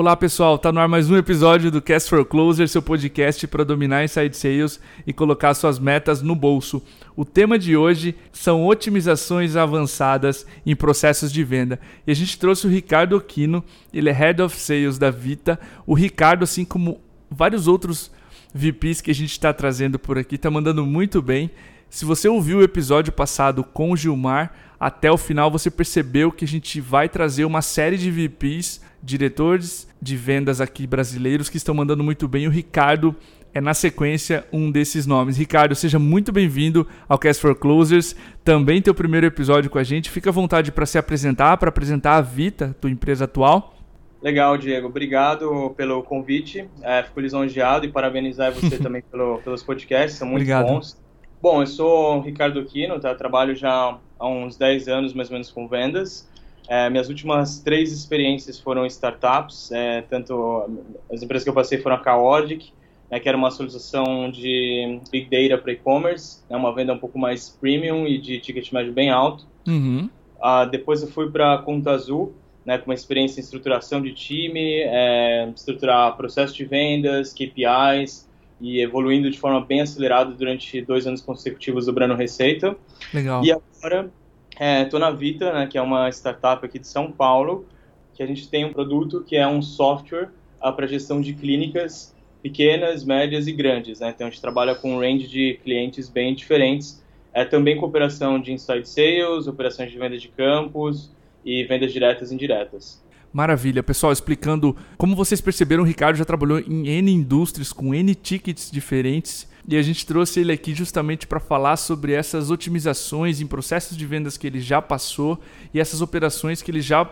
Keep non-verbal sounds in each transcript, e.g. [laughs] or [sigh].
Olá pessoal, tá no ar mais um episódio do Cast for Closer, seu podcast para dominar inside sales e colocar suas metas no bolso. O tema de hoje são otimizações avançadas em processos de venda. E a gente trouxe o Ricardo Aquino, ele é Head of Sales da Vita. O Ricardo, assim como vários outros VPs que a gente está trazendo por aqui, está mandando muito bem. Se você ouviu o episódio passado com o Gilmar, até o final você percebeu que a gente vai trazer uma série de VPs, diretores de vendas aqui brasileiros que estão mandando muito bem. O Ricardo é na sequência um desses nomes. Ricardo, seja muito bem-vindo ao Cast for Closers. Também teu primeiro episódio com a gente. Fica à vontade para se apresentar, para apresentar a Vita, tua empresa atual. Legal, Diego. Obrigado pelo convite. É, fico lisonjeado e parabenizar você [laughs] também pelo, pelos podcasts, são muito Obrigado. bons. Bom, eu sou o Ricardo Quino, tá? trabalho já há uns 10 anos mais ou menos com vendas. É, minhas últimas três experiências foram startups, é, tanto as empresas que eu passei foram a Chaotic, né, que era uma solução de Big Data para e-commerce, né, uma venda um pouco mais premium e de ticket médio bem alto. Uhum. Uh, depois eu fui para a Conta Azul, né, com uma experiência em estruturação de time, é, estruturar processo de vendas, KPIs, e evoluindo de forma bem acelerada durante dois anos consecutivos dobrando receita. Legal. E agora é, na Vita, né, que é uma startup aqui de São Paulo, que a gente tem um produto que é um software uh, para gestão de clínicas pequenas, médias e grandes. Né? Então a gente trabalha com um range de clientes bem diferentes. É também cooperação de inside sales, operações de venda de campos e vendas diretas e indiretas. Maravilha, pessoal, explicando como vocês perceberam, o Ricardo já trabalhou em N indústrias com N tickets diferentes e a gente trouxe ele aqui justamente para falar sobre essas otimizações em processos de vendas que ele já passou e essas operações que ele já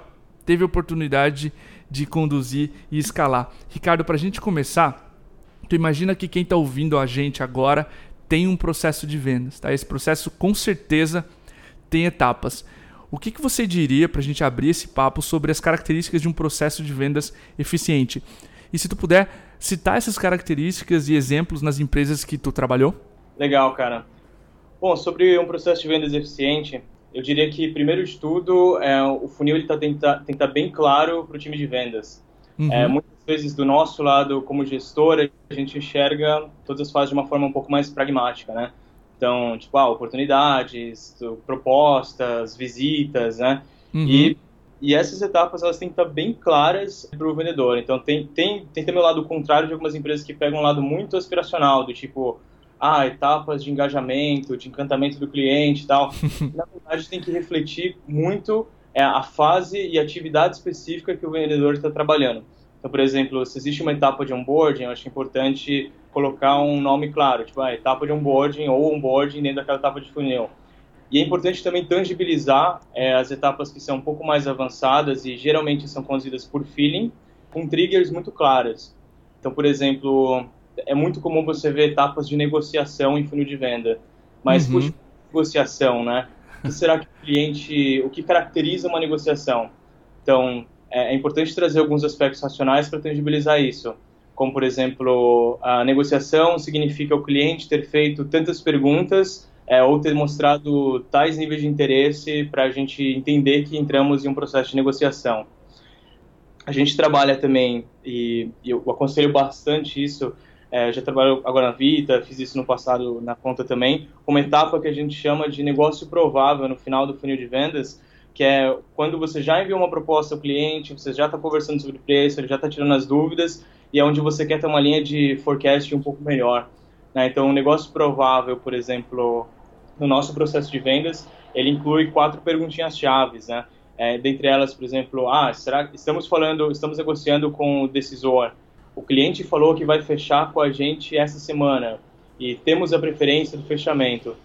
teve oportunidade de conduzir e escalar. Ricardo, para a gente começar, tu imagina que quem está ouvindo a gente agora tem um processo de vendas, tá? Esse processo com certeza tem etapas. O que, que você diria para a gente abrir esse papo sobre as características de um processo de vendas eficiente? E se tu puder citar essas características e exemplos nas empresas que tu trabalhou? Legal, cara. Bom, sobre um processo de vendas eficiente, eu diria que, primeiro de tudo, é, o funil está tem, tem que estar bem claro para o time de vendas. Uhum. É, muitas vezes, do nosso lado, como gestor, a gente enxerga todas as fases de uma forma um pouco mais pragmática, né? Então, tipo, ah, oportunidades, propostas, visitas, né? Uhum. E, e essas etapas, elas têm que estar bem claras para o vendedor. Então, tem, tem, tem também o lado contrário de algumas empresas que pegam um lado muito aspiracional, do tipo, ah, etapas de engajamento, de encantamento do cliente e tal. [laughs] Na verdade, tem que refletir muito é, a fase e atividade específica que o vendedor está trabalhando. Então, por exemplo, se existe uma etapa de onboarding, eu acho importante colocar um nome claro, tipo, a ah, etapa de onboarding ou onboarding dentro daquela etapa de funil. E é importante também tangibilizar é, as etapas que são um pouco mais avançadas e geralmente são conduzidas por feeling, com triggers muito claras. Então, por exemplo, é muito comum você ver etapas de negociação em funil de venda. Mas, uhum. negociação, né? O que será que o cliente... O que caracteriza uma negociação? Então, é, é importante trazer alguns aspectos racionais para tangibilizar isso. Como, por exemplo, a negociação significa o cliente ter feito tantas perguntas é, ou ter mostrado tais níveis de interesse para a gente entender que entramos em um processo de negociação. A gente trabalha também, e, e eu aconselho bastante isso, é, já trabalho agora na Vita, fiz isso no passado na conta também, uma etapa que a gente chama de negócio provável no final do funil de vendas, que é quando você já enviou uma proposta ao cliente, você já está conversando sobre o preço, ele já está tirando as dúvidas, e é onde você quer ter uma linha de forecast um pouco melhor. Né? Então, um negócio provável, por exemplo, no nosso processo de vendas, ele inclui quatro perguntinhas chaves, né? É, dentre elas, por exemplo, ah, será que estamos falando, estamos negociando com o decisor? O cliente falou que vai fechar com a gente essa semana e temos a preferência do fechamento.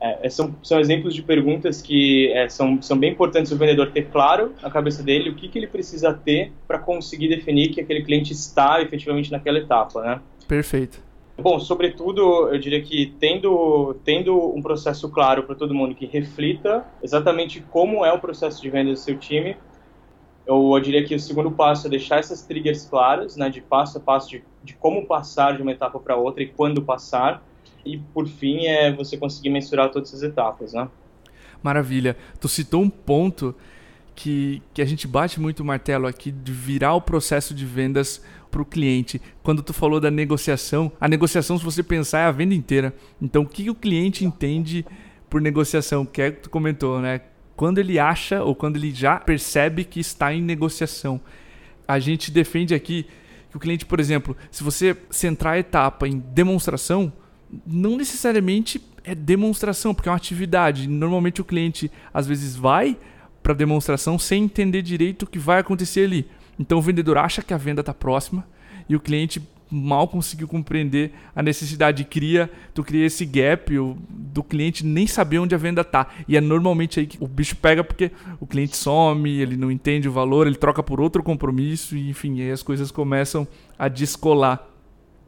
É, é, são, são exemplos de perguntas que é, são, são bem importantes o vendedor ter claro na cabeça dele o que, que ele precisa ter para conseguir definir que aquele cliente está efetivamente naquela etapa, né? Perfeito. Bom, sobretudo, eu diria que tendo, tendo um processo claro para todo mundo que reflita exatamente como é o processo de venda do seu time, eu, eu diria que o segundo passo é deixar essas triggers claras, né, de passo a passo de, de como passar de uma etapa para outra e quando passar, e por fim é você conseguir mensurar todas as etapas, né? Maravilha. Tu citou um ponto que, que a gente bate muito o martelo aqui de virar o processo de vendas para o cliente. Quando tu falou da negociação, a negociação, se você pensar, é a venda inteira. Então, o que o cliente entende por negociação? Que é que tu comentou, né? Quando ele acha ou quando ele já percebe que está em negociação. A gente defende aqui que o cliente, por exemplo, se você centrar a etapa em demonstração, não necessariamente é demonstração, porque é uma atividade. Normalmente o cliente às vezes vai para demonstração sem entender direito o que vai acontecer ali. Então o vendedor acha que a venda está próxima e o cliente mal conseguiu compreender a necessidade cria tu cria esse gap do cliente nem saber onde a venda tá e é normalmente aí que o bicho pega porque o cliente some ele não entende o valor ele troca por outro compromisso e enfim aí as coisas começam a descolar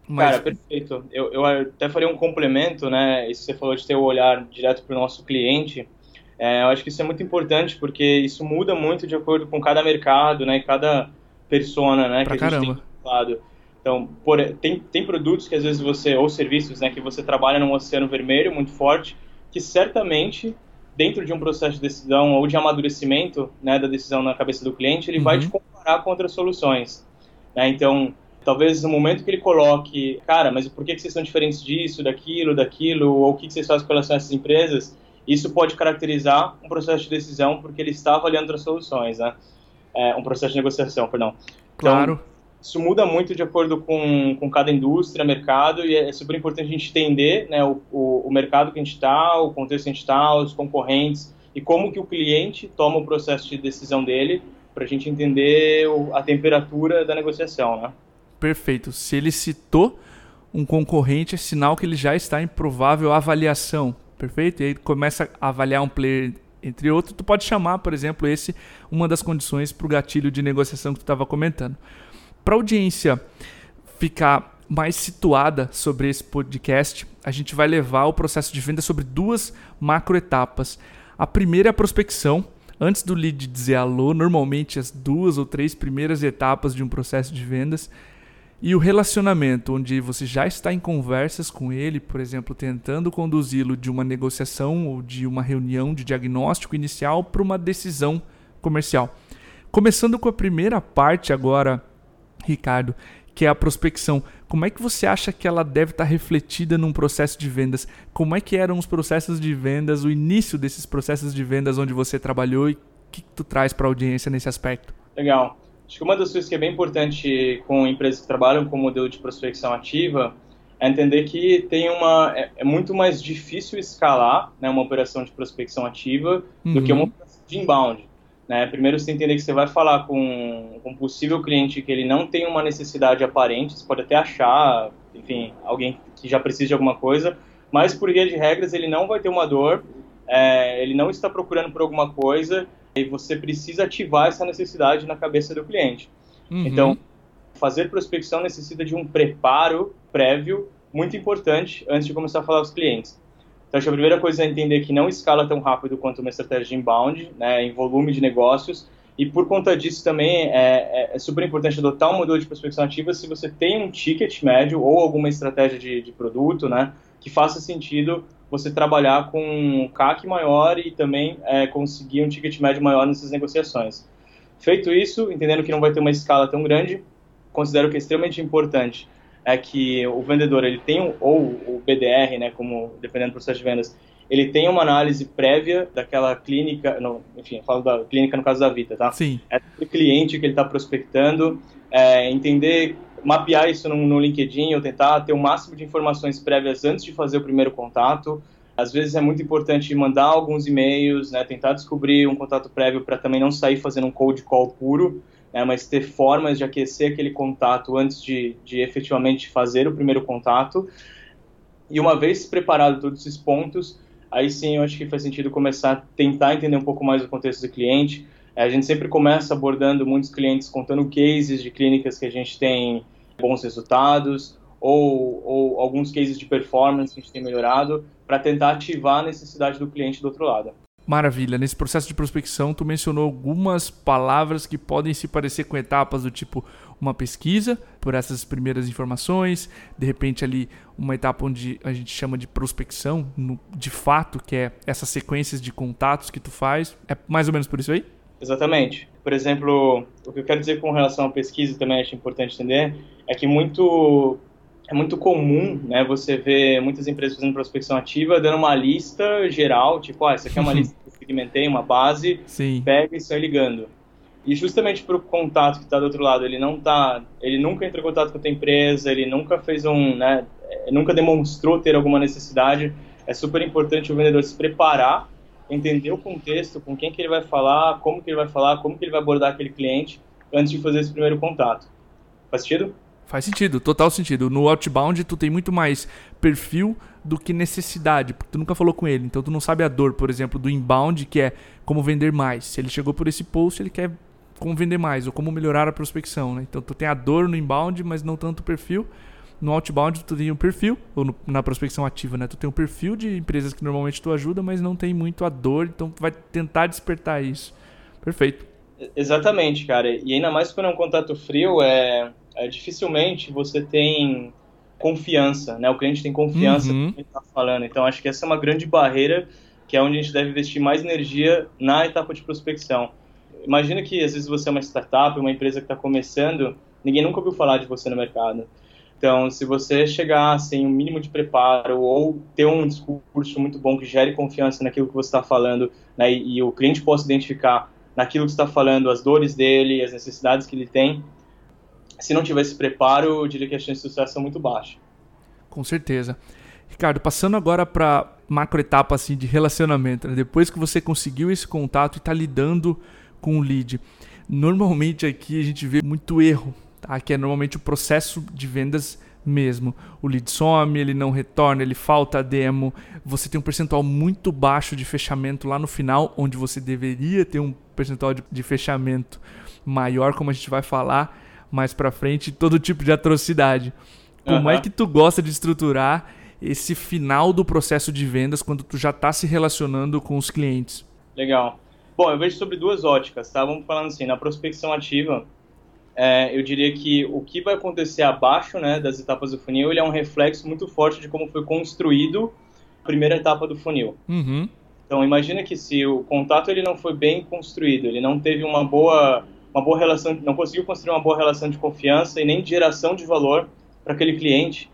mas... Cara, perfeito. Eu, eu até faria um complemento, né? Isso você falou de ter o olhar direto para o nosso cliente. É, eu acho que isso é muito importante porque isso muda muito de acordo com cada mercado, né? E cada persona, né? Pra que a gente caramba. tem lado. Então, por, tem, tem produtos que às vezes você, ou serviços, né? Que você trabalha num oceano vermelho muito forte, que certamente dentro de um processo de decisão ou de amadurecimento né, da decisão na cabeça do cliente, ele uhum. vai te comparar com outras soluções. Né? Então, talvez no momento que ele coloque, cara, mas por que, que vocês são diferentes disso, daquilo, daquilo, ou o que, que vocês fazem com relação a essas empresas, isso pode caracterizar um processo de decisão porque ele está avaliando outras soluções, né? É, um processo de negociação, perdão. Então, claro. Isso muda muito de acordo com, com cada indústria, mercado, e é super importante a gente entender né, o, o, o mercado que a gente está, o contexto que a gente está, os concorrentes, e como que o cliente toma o processo de decisão dele, para a gente entender o, a temperatura da negociação, né? Perfeito. Se ele citou um concorrente, é sinal que ele já está em provável avaliação. Perfeito? E aí começa a avaliar um player entre outros. Tu pode chamar, por exemplo, esse uma das condições para o gatilho de negociação que tu estava comentando. Para a audiência ficar mais situada sobre esse podcast, a gente vai levar o processo de venda sobre duas macroetapas. A primeira é a prospecção. Antes do lead dizer alô, normalmente as duas ou três primeiras etapas de um processo de vendas e o relacionamento, onde você já está em conversas com ele, por exemplo, tentando conduzi-lo de uma negociação ou de uma reunião de diagnóstico inicial para uma decisão comercial. Começando com a primeira parte agora, Ricardo, que é a prospecção. Como é que você acha que ela deve estar refletida num processo de vendas? Como é que eram os processos de vendas, o início desses processos de vendas onde você trabalhou e o que tu traz para a audiência nesse aspecto? Legal. Acho que uma das coisas que é bem importante com empresas que trabalham com modelo de prospecção ativa é entender que tem uma é, é muito mais difícil escalar né, uma operação de prospecção ativa uhum. do que uma operação de inbound. Né? Primeiro você entender que você vai falar com, com um possível cliente que ele não tem uma necessidade aparente, você pode até achar, enfim, alguém que já precisa de alguma coisa, mas por via de regras ele não vai ter uma dor, é, ele não está procurando por alguma coisa e você precisa ativar essa necessidade na cabeça do cliente. Uhum. Então, fazer prospecção necessita de um preparo prévio muito importante antes de começar a falar com os clientes. Então, acho que a primeira coisa é entender que não escala tão rápido quanto uma estratégia de inbound, né, em volume de negócios, e por conta disso também é, é, é, super importante adotar um modelo de prospecção ativa se você tem um ticket médio ou alguma estratégia de, de produto, né, que faça sentido você trabalhar com um CAC maior e também é, conseguir um ticket médio maior nessas negociações. Feito isso, entendendo que não vai ter uma escala tão grande, considero que é extremamente importante é que o vendedor ele tem ou o BDR, né, como dependendo do processo de vendas, ele tem uma análise prévia daquela clínica, no, enfim, eu falo da clínica no caso da Vita, tá? Sim. É do cliente que ele está prospectando, é, entender mapear isso no, no LinkedIn ou tentar ter o máximo de informações prévias antes de fazer o primeiro contato. Às vezes é muito importante mandar alguns e-mails, né, tentar descobrir um contato prévio para também não sair fazendo um cold call puro, né, mas ter formas de aquecer aquele contato antes de, de efetivamente fazer o primeiro contato. E uma vez preparado todos esses pontos, aí sim eu acho que faz sentido começar a tentar entender um pouco mais o contexto do cliente. A gente sempre começa abordando muitos clientes contando cases de clínicas que a gente tem bons resultados ou, ou alguns cases de performance que a gente tem melhorado para tentar ativar a necessidade do cliente do outro lado. Maravilha. Nesse processo de prospecção, tu mencionou algumas palavras que podem se parecer com etapas do tipo uma pesquisa por essas primeiras informações, de repente ali uma etapa onde a gente chama de prospecção, de fato, que é essas sequências de contatos que tu faz. É mais ou menos por isso aí? Exatamente. Por exemplo, o que eu quero dizer com relação à pesquisa também acho importante entender é que muito é muito comum, né, você ver muitas empresas fazendo prospecção ativa dando uma lista geral, tipo, ah, essa aqui é uma [laughs] lista que eu segmentei, uma base, Sim. pega e sai ligando. E justamente para o contato que está do outro lado, ele não tá, ele nunca entrou em contato com a tua empresa, ele nunca fez um, né, nunca demonstrou ter alguma necessidade. É super importante o vendedor se preparar, entender o contexto, com quem que ele vai falar, como que ele vai falar, como que ele vai abordar aquele cliente antes de fazer esse primeiro contato. Faz sentido? Faz sentido, total sentido. No outbound, tu tem muito mais perfil do que necessidade, porque tu nunca falou com ele. Então tu não sabe a dor, por exemplo, do inbound, que é como vender mais. Se ele chegou por esse post, ele quer como vender mais ou como melhorar a prospecção, né? Então tu tem a dor no inbound, mas não tanto o perfil. No outbound tu tem um perfil, ou no, na prospecção ativa, né? Tu tem um perfil de empresas que normalmente tu ajuda, mas não tem muito a dor, então tu vai tentar despertar isso. Perfeito. Exatamente, cara. E ainda mais quando é um contato frio, é, é dificilmente você tem confiança, né? O cliente tem confiança uhum. no que ele está falando. Então acho que essa é uma grande barreira que é onde a gente deve investir mais energia na etapa de prospecção imagina que às vezes você é uma startup, uma empresa que está começando, ninguém nunca ouviu falar de você no mercado. Então, se você chegar sem um mínimo de preparo ou ter um discurso muito bom que gere confiança naquilo que você está falando né, e, e, o cliente possa identificar naquilo que está falando as dores dele, as necessidades que ele tem, se não tiver esse preparo, eu diria que as chances de sucesso são muito baixas. Com certeza. Ricardo, passando agora para macro etapa assim, de relacionamento, né? depois que você conseguiu esse contato e está lidando com o lead. Normalmente aqui a gente vê muito erro, tá? que é normalmente o processo de vendas mesmo. O lead some, ele não retorna, ele falta a demo, você tem um percentual muito baixo de fechamento lá no final, onde você deveria ter um percentual de, de fechamento maior, como a gente vai falar mais para frente, todo tipo de atrocidade. Como uhum. é que tu gosta de estruturar esse final do processo de vendas quando tu já está se relacionando com os clientes? Legal. Bom, eu vejo sobre duas óticas, tá? Vamos falando assim, na prospecção ativa, é, eu diria que o que vai acontecer abaixo né, das etapas do funil ele é um reflexo muito forte de como foi construído a primeira etapa do funil. Uhum. Então, imagina que se o contato ele não foi bem construído, ele não teve uma boa, uma boa relação, não conseguiu construir uma boa relação de confiança e nem de geração de valor para aquele cliente,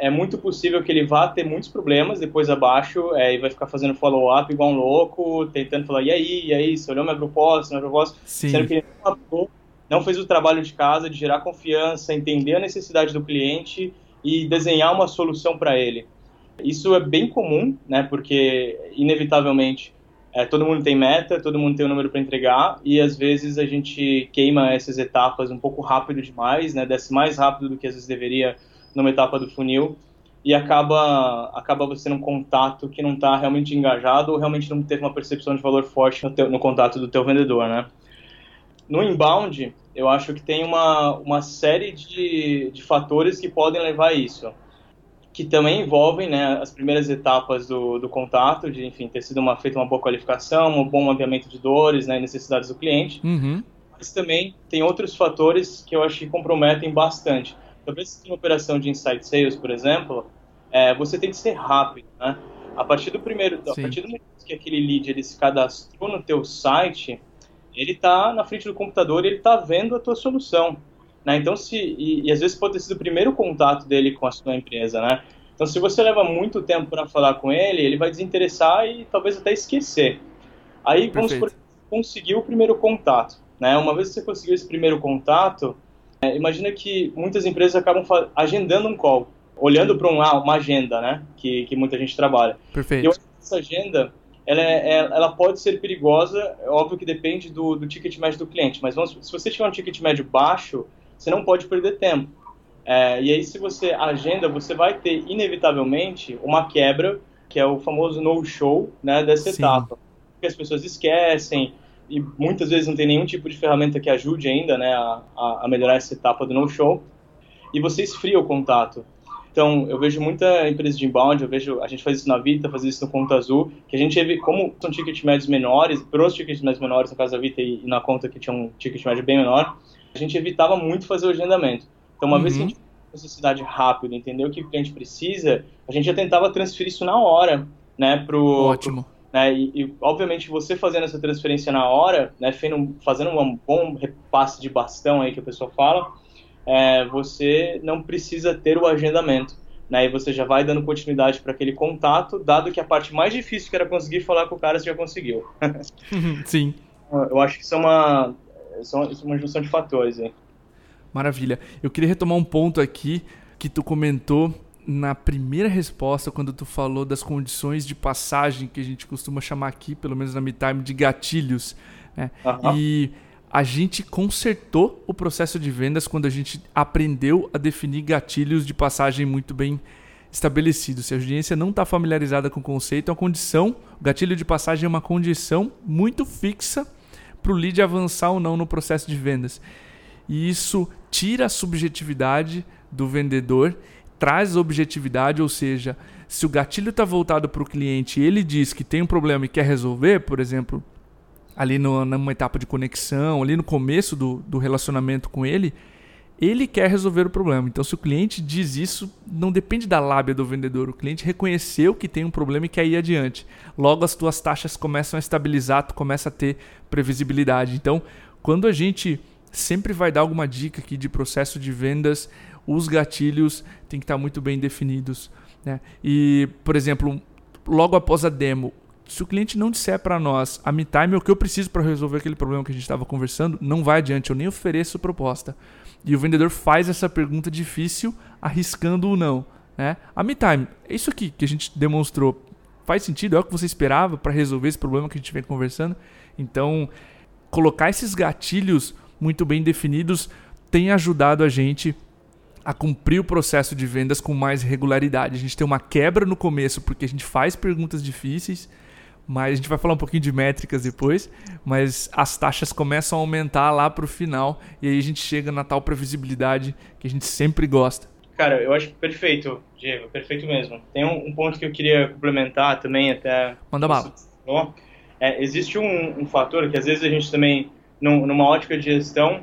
é muito possível que ele vá ter muitos problemas depois abaixo é, e vai ficar fazendo follow-up igual um louco, tentando falar, e aí, e aí, você olhou minha proposta, minha proposta, Sim. sendo que ele não, não fez o trabalho de casa de gerar confiança, entender a necessidade do cliente e desenhar uma solução para ele. Isso é bem comum, né, porque inevitavelmente é, todo mundo tem meta, todo mundo tem um número para entregar e às vezes a gente queima essas etapas um pouco rápido demais, né, desce mais rápido do que às vezes deveria numa etapa do funil e acaba acaba você tendo um contato que não está realmente engajado ou realmente não teve uma percepção de valor forte no, teu, no contato do teu vendedor, né? No inbound, eu acho que tem uma, uma série de, de fatores que podem levar a isso, que também envolvem né, as primeiras etapas do, do contato, de enfim ter sido uma, feita uma boa qualificação, um bom mapeamento de dores, né, necessidades do cliente, uhum. mas também tem outros fatores que eu acho que comprometem bastante talvez uma operação de inside sales, por exemplo, é, você tem que ser rápido, né? A partir do primeiro, Sim. a partir do momento que aquele lead ele se cadastrou no teu site, ele está na frente do computador e ele está vendo a tua solução, né? Então se e, e, às vezes pode ter sido o primeiro contato dele com a sua empresa, né? Então se você leva muito tempo para falar com ele, ele vai desinteressar e talvez até esquecer. Aí vamos por, conseguir o primeiro contato, né? Uma vez que você conseguiu esse primeiro contato, é, imagina que muitas empresas acabam agendando um call, olhando para um, ah, uma agenda, né? Que, que muita gente trabalha. Perfeito. E eu essa agenda, ela, é, é, ela pode ser perigosa, é óbvio que depende do, do ticket médio do cliente, mas vamos, se você tiver um ticket médio baixo, você não pode perder tempo. É, e aí, se você agenda, você vai ter, inevitavelmente, uma quebra, que é o famoso no-show né, dessa Sim. etapa. Porque as pessoas esquecem, e muitas vezes não tem nenhum tipo de ferramenta que ajude ainda né, a, a melhorar essa etapa do no-show, e você esfria o contato. Então, eu vejo muita empresa de inbound, eu vejo, a gente faz isso na Vita, faz isso no Conta Azul, que a gente, como são tickets médios menores, para os tickets médios menores, no caso da Vita e, na conta que tinha um ticket médio bem menor, a gente evitava muito fazer o agendamento. Então, uma uhum. vez que a gente tinha necessidade rápida, entender o que o cliente precisa, a gente já tentava transferir isso na hora, né, pro, Ótimo. Pro né, e, e, obviamente você fazendo essa transferência na hora, né, fazendo um bom repasse de bastão aí que a pessoa fala, é, você não precisa ter o agendamento. Né, e você já vai dando continuidade para aquele contato, dado que a parte mais difícil que era conseguir falar com o cara, você já conseguiu. [laughs] Sim. Eu acho que isso é uma, isso é uma junção de fatores. Hein? Maravilha. Eu queria retomar um ponto aqui que tu comentou na primeira resposta, quando tu falou das condições de passagem, que a gente costuma chamar aqui, pelo menos na MeTime, de gatilhos. Né? Uhum. E a gente consertou o processo de vendas quando a gente aprendeu a definir gatilhos de passagem muito bem estabelecidos. Se a audiência não está familiarizada com o conceito, a condição, o gatilho de passagem é uma condição muito fixa para o lead avançar ou não no processo de vendas. E isso tira a subjetividade do vendedor traz objetividade, ou seja, se o gatilho está voltado para o cliente e ele diz que tem um problema e quer resolver, por exemplo, ali no, numa etapa de conexão, ali no começo do, do relacionamento com ele, ele quer resolver o problema. Então, se o cliente diz isso, não depende da lábia do vendedor. O cliente reconheceu que tem um problema e quer ir adiante. Logo, as tuas taxas começam a estabilizar, tu começa a ter previsibilidade. Então, quando a gente sempre vai dar alguma dica aqui de processo de vendas, os gatilhos têm que estar muito bem definidos. Né? E, por exemplo, logo após a demo, se o cliente não disser para nós a MeTime é o que eu preciso para resolver aquele problema que a gente estava conversando, não vai adiante, eu nem ofereço proposta. E o vendedor faz essa pergunta difícil, arriscando o não. Né? A MeTime, é isso aqui que a gente demonstrou, faz sentido? É o que você esperava para resolver esse problema que a gente vem conversando? Então, colocar esses gatilhos muito bem definidos tem ajudado a gente a cumprir o processo de vendas com mais regularidade. A gente tem uma quebra no começo porque a gente faz perguntas difíceis, mas a gente vai falar um pouquinho de métricas depois, mas as taxas começam a aumentar lá para o final e aí a gente chega na tal previsibilidade que a gente sempre gosta. Cara, eu acho perfeito, Diego, perfeito mesmo. Tem um, um ponto que eu queria complementar também até... Manda bala. É, existe um, um, fator que às vezes a gente também, num, numa ótica de gestão,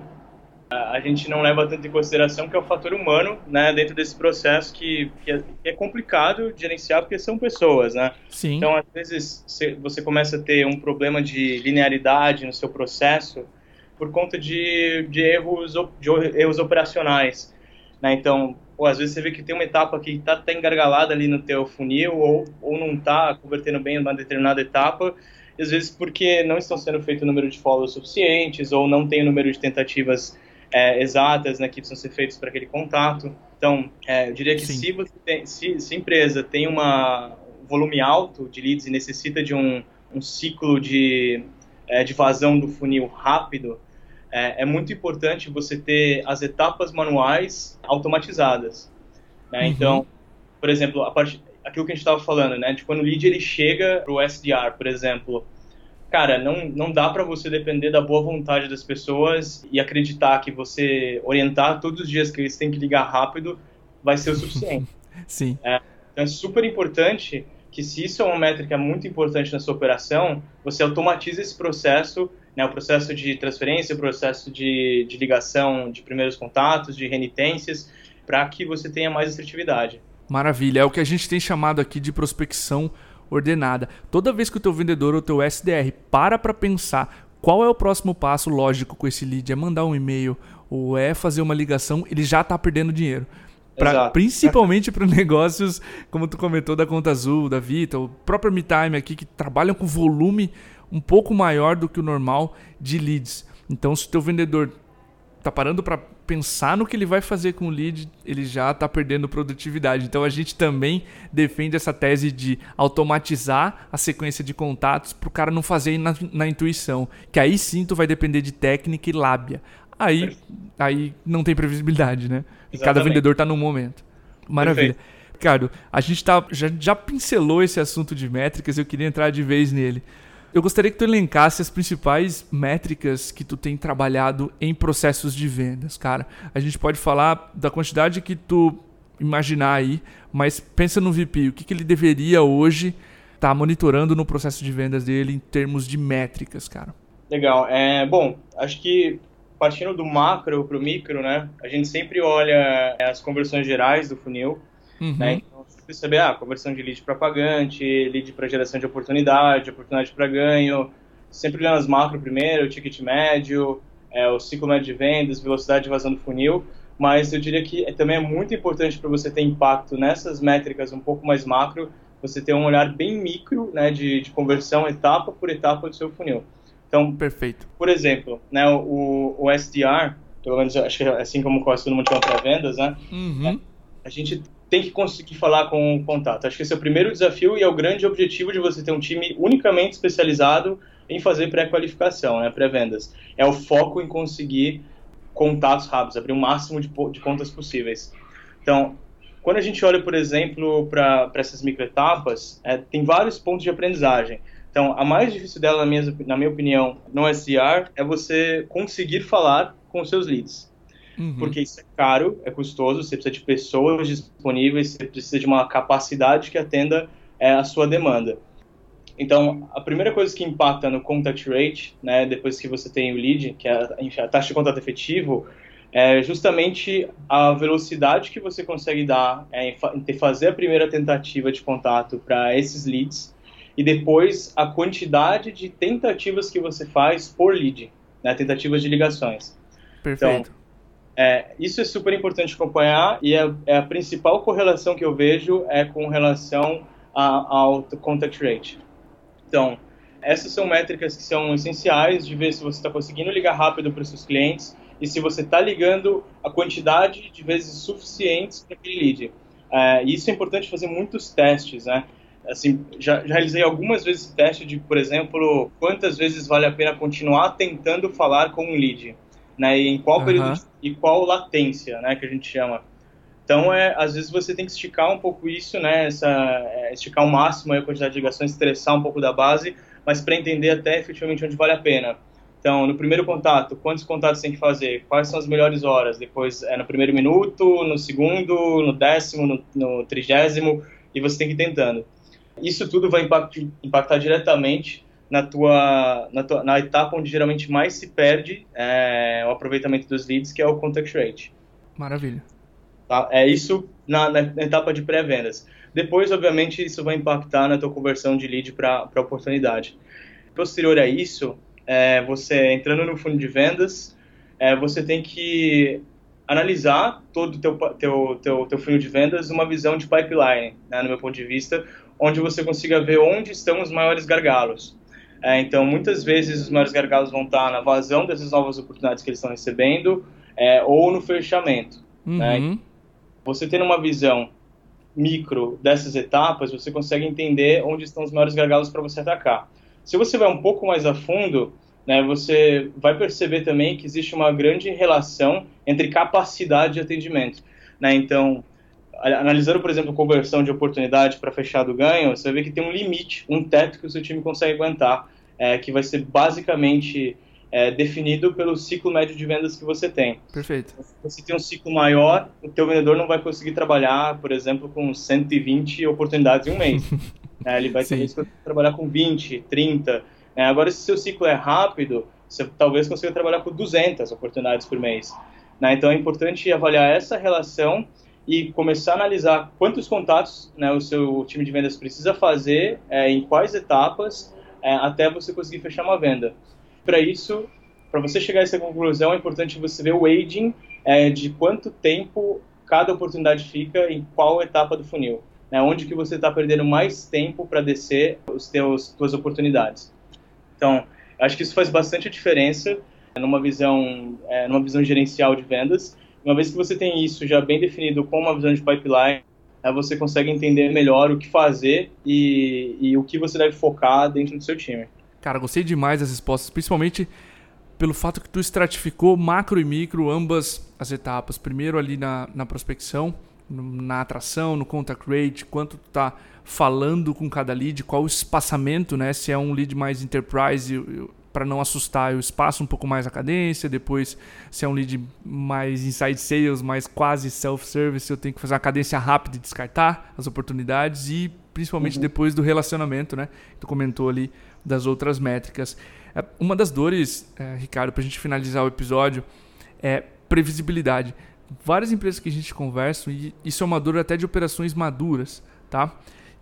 a gente não leva tanto em consideração que é o fator humano, né, dentro desse processo que, que, é, que é, complicado de gerenciar porque são pessoas, né? Sim. Então, às vezes, você começa a ter um problema de linearidade no seu processo por conta de, de erros de erros operacionais, né? Então, ou às vezes você vê que tem uma etapa que está tá engargalada ali no teu funil ou, ou não está convertendo bem em uma determinada etapa às vezes porque não estão sendo feito o número de follows suficientes ou não tem o número de tentativas é, exatas né, que precisam ser feitas para aquele contato. Então, é, eu diria que se, você tem, se, se, a empresa tem uma, um volume alto de leads e necessita de um, um ciclo de, é, de vazão do funil rápido, é, é, muito importante você ter as etapas manuais automatizadas. Né? Uhum. Então, por exemplo, a parte, aquilo que a gente estava falando, né, de quando o lead ele chega para o SDR, por exemplo, cara, não, não dá para você depender da boa vontade das pessoas e acreditar que você orientar todos os dias que eles têm que ligar rápido vai ser o suficiente. [laughs] Sim. É, então é super importante que se isso é uma métrica muito importante na sua operação, você automatiza esse processo, né, o processo de transferência, o processo de, de ligação de primeiros contatos, de renitências, para que você tenha mais assertividade. Maravilha, é o que a gente tem chamado aqui de prospecção ordenada. Toda vez que o teu vendedor ou o teu SDR para para pensar qual é o próximo passo lógico com esse lead, é mandar um e-mail ou é fazer uma ligação, ele já está perdendo dinheiro. Pra, principalmente para [laughs] negócios, como tu comentou, da Conta Azul, da Vita, o próprio MeTime aqui, que trabalham com volume um pouco maior do que o normal de leads. Então, se o teu vendedor tá parando para pensar no que ele vai fazer com o lead, ele já está perdendo produtividade. Então a gente também defende essa tese de automatizar a sequência de contatos para o cara não fazer na, na, intuição, que aí sim tu vai depender de técnica e lábia. Aí, aí não tem previsibilidade, né? E cada vendedor está num momento. Maravilha. Perfeito. Ricardo, a gente tá, já, já pincelou esse assunto de métricas, eu queria entrar de vez nele. Eu gostaria que tu elencasse as principais métricas que tu tem trabalhado em processos de vendas, cara. A gente pode falar da quantidade que tu imaginar aí, mas pensa no VP, o que, que ele deveria hoje estar tá monitorando no processo de vendas dele em termos de métricas, cara. Legal. É, bom, acho que partindo do macro para o micro, né? A gente sempre olha as conversões gerais do funil. Uhum. Né? Então, você a ah, conversão de lead para pagante, lead para geração de oportunidade, oportunidade para ganho, sempre olhando as macro primeiro, o ticket médio, é, o ciclo médio de vendas, velocidade de vazão do funil, mas eu diria que também é muito importante para você ter impacto nessas métricas um pouco mais macro, você ter um olhar bem micro né, de, de conversão etapa por etapa do seu funil. Então, perfeito. Por exemplo, né, o, o SDR, pelo menos acho que é assim como quase todo mundo chama para vendas, né? Uhum. É, a gente tem que conseguir falar com o contato. Acho que esse é o primeiro desafio e é o grande objetivo de você ter um time unicamente especializado em fazer pré-qualificação, né, pré-vendas. É o foco em conseguir contatos rápidos, abrir o máximo de, de contas possíveis. Então, quando a gente olha, por exemplo, para essas microetapas, é, tem vários pontos de aprendizagem. Então, a mais difícil dela, na minha, na minha opinião, no SDR, é você conseguir falar com os seus leads. Uhum. Porque isso é caro, é custoso, você precisa de pessoas disponíveis, você precisa de uma capacidade que atenda é, a sua demanda. Então, a primeira coisa que impacta no contact rate, né, depois que você tem o lead, que é a, enfim, a taxa de contato efetivo, é justamente a velocidade que você consegue dar é, em fazer a primeira tentativa de contato para esses leads e depois a quantidade de tentativas que você faz por lead, né, tentativas de ligações. Perfeito. Então, é, isso é super importante acompanhar e é, é, a principal correlação que eu vejo é com relação ao contact rate. Então, essas são métricas que são essenciais de ver se você está conseguindo ligar rápido para os seus clientes e se você está ligando a quantidade de vezes suficientes para aquele lead. É, isso é importante fazer muitos testes, né? Assim, já, já, realizei algumas vezes teste de, por exemplo, quantas vezes vale a pena continuar tentando falar com um lead, né? E em qual uhum. período e qual latência, né? Que a gente chama. Então, é, às vezes você tem que esticar um pouco isso, né? Essa, é, esticar ao máximo a quantidade de ligações, estressar um pouco da base, mas para entender até efetivamente onde vale a pena. Então, no primeiro contato, quantos contatos tem que fazer? Quais são as melhores horas? Depois, é no primeiro minuto, no segundo, no décimo, no, no trigésimo, e você tem que ir tentando. Isso tudo vai impactar, impactar diretamente na tua, na tua na etapa onde geralmente mais se perde é, o aproveitamento dos leads, que é o contact rate. Maravilha. Tá? É isso na, na etapa de pré-vendas. Depois, obviamente, isso vai impactar na tua conversão de lead para oportunidade. Posterior a isso, é, você entrando no fundo de vendas, é, você tem que analisar todo o teu, teu, teu, teu funil de vendas uma visão de pipeline, né, no meu ponto de vista, onde você consiga ver onde estão os maiores gargalos. É, então, muitas vezes, os maiores gargalos vão estar na vazão dessas novas oportunidades que eles estão recebendo é, ou no fechamento. Né? Uhum. Né? Você tendo uma visão micro dessas etapas, você consegue entender onde estão os maiores gargalos para você atacar. Se você vai um pouco mais a fundo, né, você vai perceber também que existe uma grande relação entre capacidade de atendimento. Né? Então, analisando, por exemplo, conversão de oportunidade para fechar do ganho, você vai ver que tem um limite, um teto que o seu time consegue aguentar, é, que vai ser basicamente é, definido pelo ciclo médio de vendas que você tem. Perfeito. Se você tem um ciclo maior, o teu vendedor não vai conseguir trabalhar, por exemplo, com 120 oportunidades em um mês. [laughs] é, ele vai ter que trabalhar com 20, 30. É, agora, se seu ciclo é rápido, você talvez consiga trabalhar com 200 oportunidades por mês. Né? Então, é importante avaliar essa relação e começar a analisar quantos contatos né, o seu time de vendas precisa fazer, é, em quais etapas, é, até você conseguir fechar uma venda para isso, para você chegar a essa conclusão, é importante você ver o aging é, de quanto tempo cada oportunidade fica em qual etapa do funil. Né, onde que você está perdendo mais tempo para descer os teus suas oportunidades. Então, acho que isso faz bastante diferença numa visão, é, numa visão gerencial de vendas. Uma vez que você tem isso já bem definido com uma visão de pipeline, é, você consegue entender melhor o que fazer e, e o que você deve focar dentro do seu time. Cara, gostei demais das respostas, principalmente pelo fato que tu estratificou macro e micro ambas as etapas. Primeiro ali na, na prospecção, na atração, no contact rate, quanto tu tá falando com cada lead, qual o espaçamento, né? Se é um lead mais enterprise, para não assustar, eu espaço um pouco mais a cadência. Depois, se é um lead mais inside sales, mais quase self-service, eu tenho que fazer uma cadência rápida e descartar as oportunidades. E principalmente uhum. depois do relacionamento, né? Tu comentou ali das outras métricas. É, uma das dores, é, Ricardo, para a gente finalizar o episódio, é previsibilidade. várias empresas que a gente conversa, e isso é uma dor até de operações maduras, tá?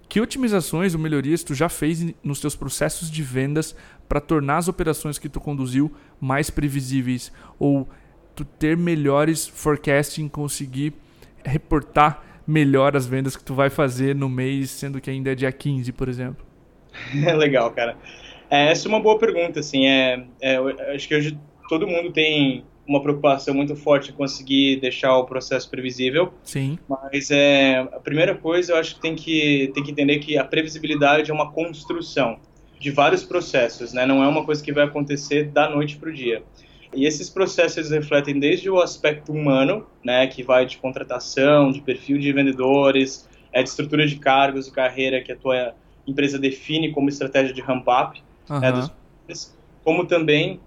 Que otimizações ou melhorias tu já fez nos teus processos de vendas para tornar as operações que tu conduziu mais previsíveis ou tu ter melhores forecasting, conseguir reportar melhor as vendas que tu vai fazer no mês, sendo que ainda é dia 15, por exemplo? [laughs] Legal, cara. É, essa é uma boa pergunta, assim, é, é, acho que hoje todo mundo tem uma preocupação muito forte em conseguir deixar o processo previsível. Sim. Mas é, a primeira coisa, eu acho que tem que, tem que entender que a previsibilidade é uma construção de vários processos, né? Não é uma coisa que vai acontecer da noite para o dia. E esses processos refletem desde o aspecto humano, né, que vai de contratação, de perfil de vendedores, é de estrutura de cargos e carreira que a tua empresa define como estratégia de ramp-up, uhum. né, dos, como também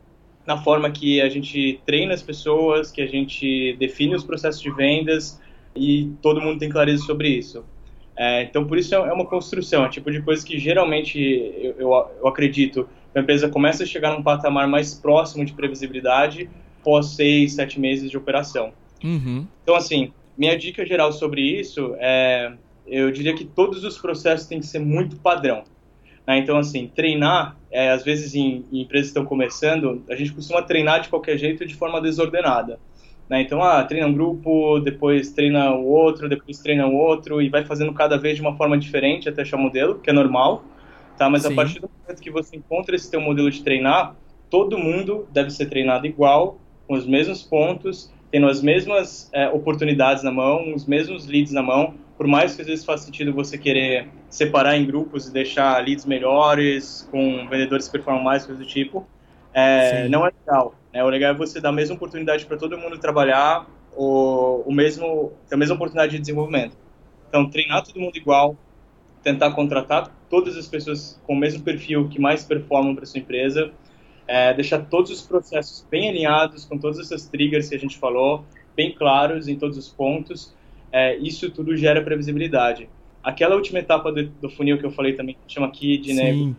na forma que a gente treina as pessoas, que a gente define os processos de vendas e todo mundo tem clareza sobre isso. É, então, por isso é uma construção, é tipo de coisa que geralmente eu, eu, eu acredito a empresa começa a chegar num patamar mais próximo de previsibilidade pós seis, sete meses de operação. Uhum. Então, assim, minha dica geral sobre isso é, eu diria que todos os processos têm que ser muito padrão. Né? Então, assim, treinar, é, às vezes em, em, empresas que estão começando, a gente costuma treinar de qualquer jeito de forma desordenada. Né? Então, ah, treina um grupo, depois treina o outro, depois treina o outro, e vai fazendo cada vez de uma forma diferente até achar o modelo, que é normal tá? Mas Sim. a partir do momento que você encontra esse teu modelo de treinar, todo mundo deve ser treinado igual, com os mesmos pontos, tendo as mesmas é, oportunidades na mão, os mesmos leads na mão, por mais que às vezes faça sentido você querer separar em grupos e deixar leads melhores, com vendedores que performam mais, coisa do tipo, é, não é legal. Né? O legal é você dar a mesma oportunidade para todo mundo trabalhar o, o mesmo, a mesma oportunidade de desenvolvimento. Então, treinar todo mundo igual, tentar contratar todas as pessoas com o mesmo perfil que mais performam para sua empresa, é, deixar todos os processos bem alinhados com todas essas triggers que a gente falou, bem claros em todos os pontos. É, isso tudo gera previsibilidade. Aquela última etapa do, do, funil que eu falei também, que chama aqui de né,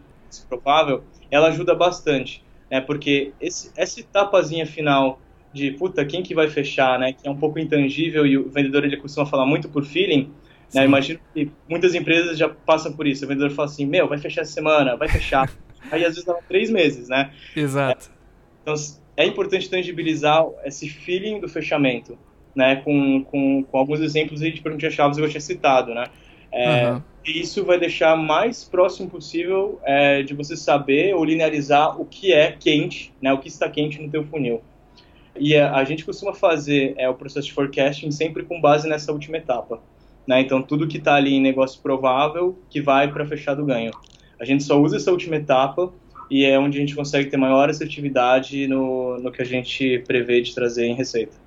provável, ela ajuda bastante, né, porque esse, essa etapazinha final de puta, quem que vai fechar, né, que é um pouco intangível e o vendedor ele costuma falar muito por feeling, né? Imagino que muitas empresas já passam por isso. O vendedor fala assim, meu, vai fechar essa semana, vai fechar. [laughs] Aí às vezes dá três meses, né? Exato. É, então é importante tangibilizar esse feeling do fechamento, né? Com, com, com alguns exemplos de perguntas-chave que eu tinha citado, né? É, uhum. E isso vai deixar mais próximo possível é, de você saber ou linearizar o que é quente, né? O que está quente no teu funil. E a, a gente costuma fazer é, o processo de forecasting sempre com base nessa última etapa. Né? Então, tudo que está ali em negócio provável que vai para fechar do ganho. A gente só usa essa última etapa e é onde a gente consegue ter maior assertividade no, no que a gente prevê de trazer em receita.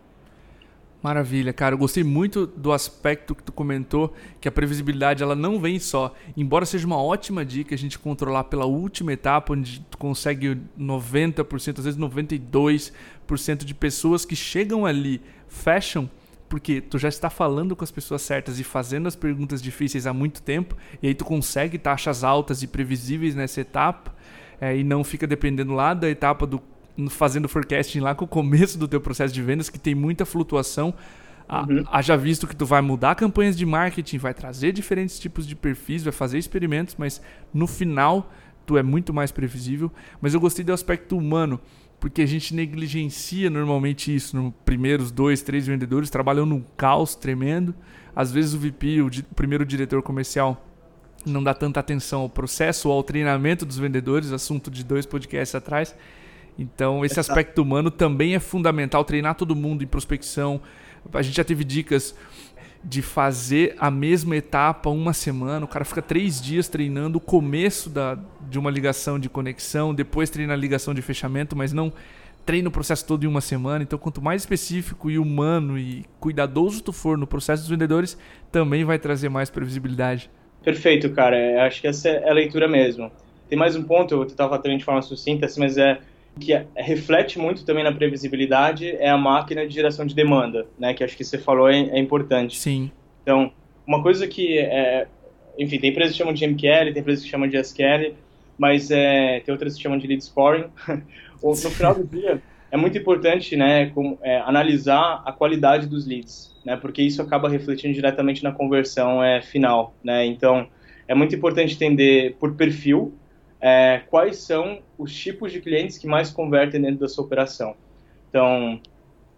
Maravilha, cara. Eu gostei muito do aspecto que tu comentou, que a previsibilidade ela não vem só. Embora seja uma ótima dica a gente controlar pela última etapa, onde tu consegue 90%, às vezes 92% de pessoas que chegam ali, fecham, porque tu já está falando com as pessoas certas e fazendo as perguntas difíceis há muito tempo, e aí tu consegue taxas altas e previsíveis nessa etapa, é, e não fica dependendo lá da etapa do fazendo forecasting lá com o começo do teu processo de vendas, que tem muita flutuação. Uhum. Haja visto que tu vai mudar campanhas de marketing, vai trazer diferentes tipos de perfis, vai fazer experimentos, mas no final tu é muito mais previsível. Mas eu gostei do aspecto humano porque a gente negligencia normalmente isso. No primeiros dois, três vendedores trabalham num caos tremendo. Às vezes o VP, o, di o primeiro diretor comercial, não dá tanta atenção ao processo ou ao treinamento dos vendedores, assunto de dois podcasts atrás. Então, esse aspecto humano também é fundamental. Treinar todo mundo em prospecção. A gente já teve dicas de fazer a mesma etapa uma semana. O cara fica três dias treinando o começo da, de uma ligação de conexão, depois treina a ligação de fechamento, mas não treina o processo todo em uma semana. Então, quanto mais específico e humano e cuidadoso tu for no processo dos vendedores, também vai trazer mais previsibilidade. Perfeito, cara. É, acho que essa é a leitura mesmo. Tem mais um ponto, eu estava falando de forma sucinta, assim, mas é que é, reflete muito também na previsibilidade é a máquina de geração de demanda, né? Que acho que você falou é, é importante. Sim. Então, uma coisa que é, enfim, tem empresas que chamam de MQL, tem empresas que chamam de SQL, mas é, tem outras que chamam de lead scoring. [laughs] no final do [laughs] dia, é muito importante, né, com, é, analisar a qualidade dos leads, né, porque isso acaba refletindo diretamente na conversão é, final, né. Então, é muito importante entender por perfil é, quais são os tipos de clientes que mais convertem dentro da sua operação. Então,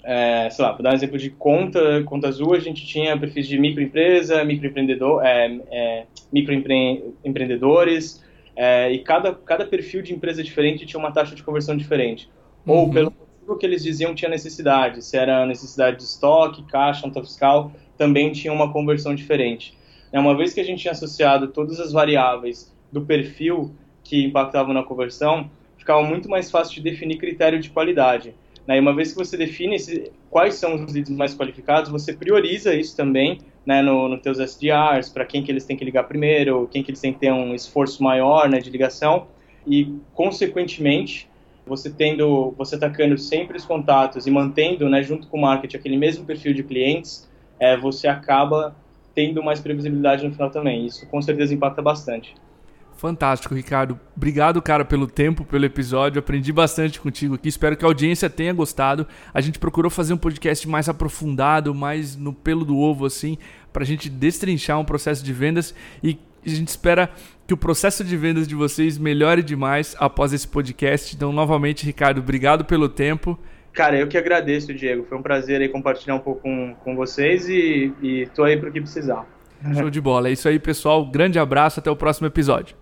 é, sei lá, vou dar um exemplo de conta, conta azul, a gente tinha perfis de microempresa, microempreendedor, é, é, microempreendedores, é, e cada, cada perfil de empresa diferente tinha uma taxa de conversão diferente. Uhum. Ou pelo motivo que eles diziam tinha necessidade, se era necessidade de estoque, caixa, nota fiscal, também tinha uma conversão diferente. É, uma vez que a gente tinha associado todas as variáveis do perfil que impactavam na conversão, ficava muito mais fácil de definir critério de qualidade. Né? E uma vez que você define esse, quais são os leads mais qualificados, você prioriza isso também né, no, no teus SDRs, para quem que eles têm que ligar primeiro, quem que eles têm que ter um esforço maior né, de ligação e, consequentemente, você tendo, você atacando sempre os contatos e mantendo, né, junto com o marketing, aquele mesmo perfil de clientes, é, você acaba tendo mais previsibilidade no final também. Isso com certeza impacta bastante. Fantástico, Ricardo. Obrigado, cara, pelo tempo, pelo episódio. Aprendi bastante contigo aqui. Espero que a audiência tenha gostado. A gente procurou fazer um podcast mais aprofundado, mais no pelo do ovo, assim, para a gente destrinchar um processo de vendas e a gente espera que o processo de vendas de vocês melhore demais após esse podcast. Então, novamente, Ricardo, obrigado pelo tempo. Cara, eu que agradeço, Diego. Foi um prazer aí compartilhar um pouco com, com vocês e, e tô aí para o que precisar. Show de bola. É isso aí, pessoal. Grande abraço. Até o próximo episódio.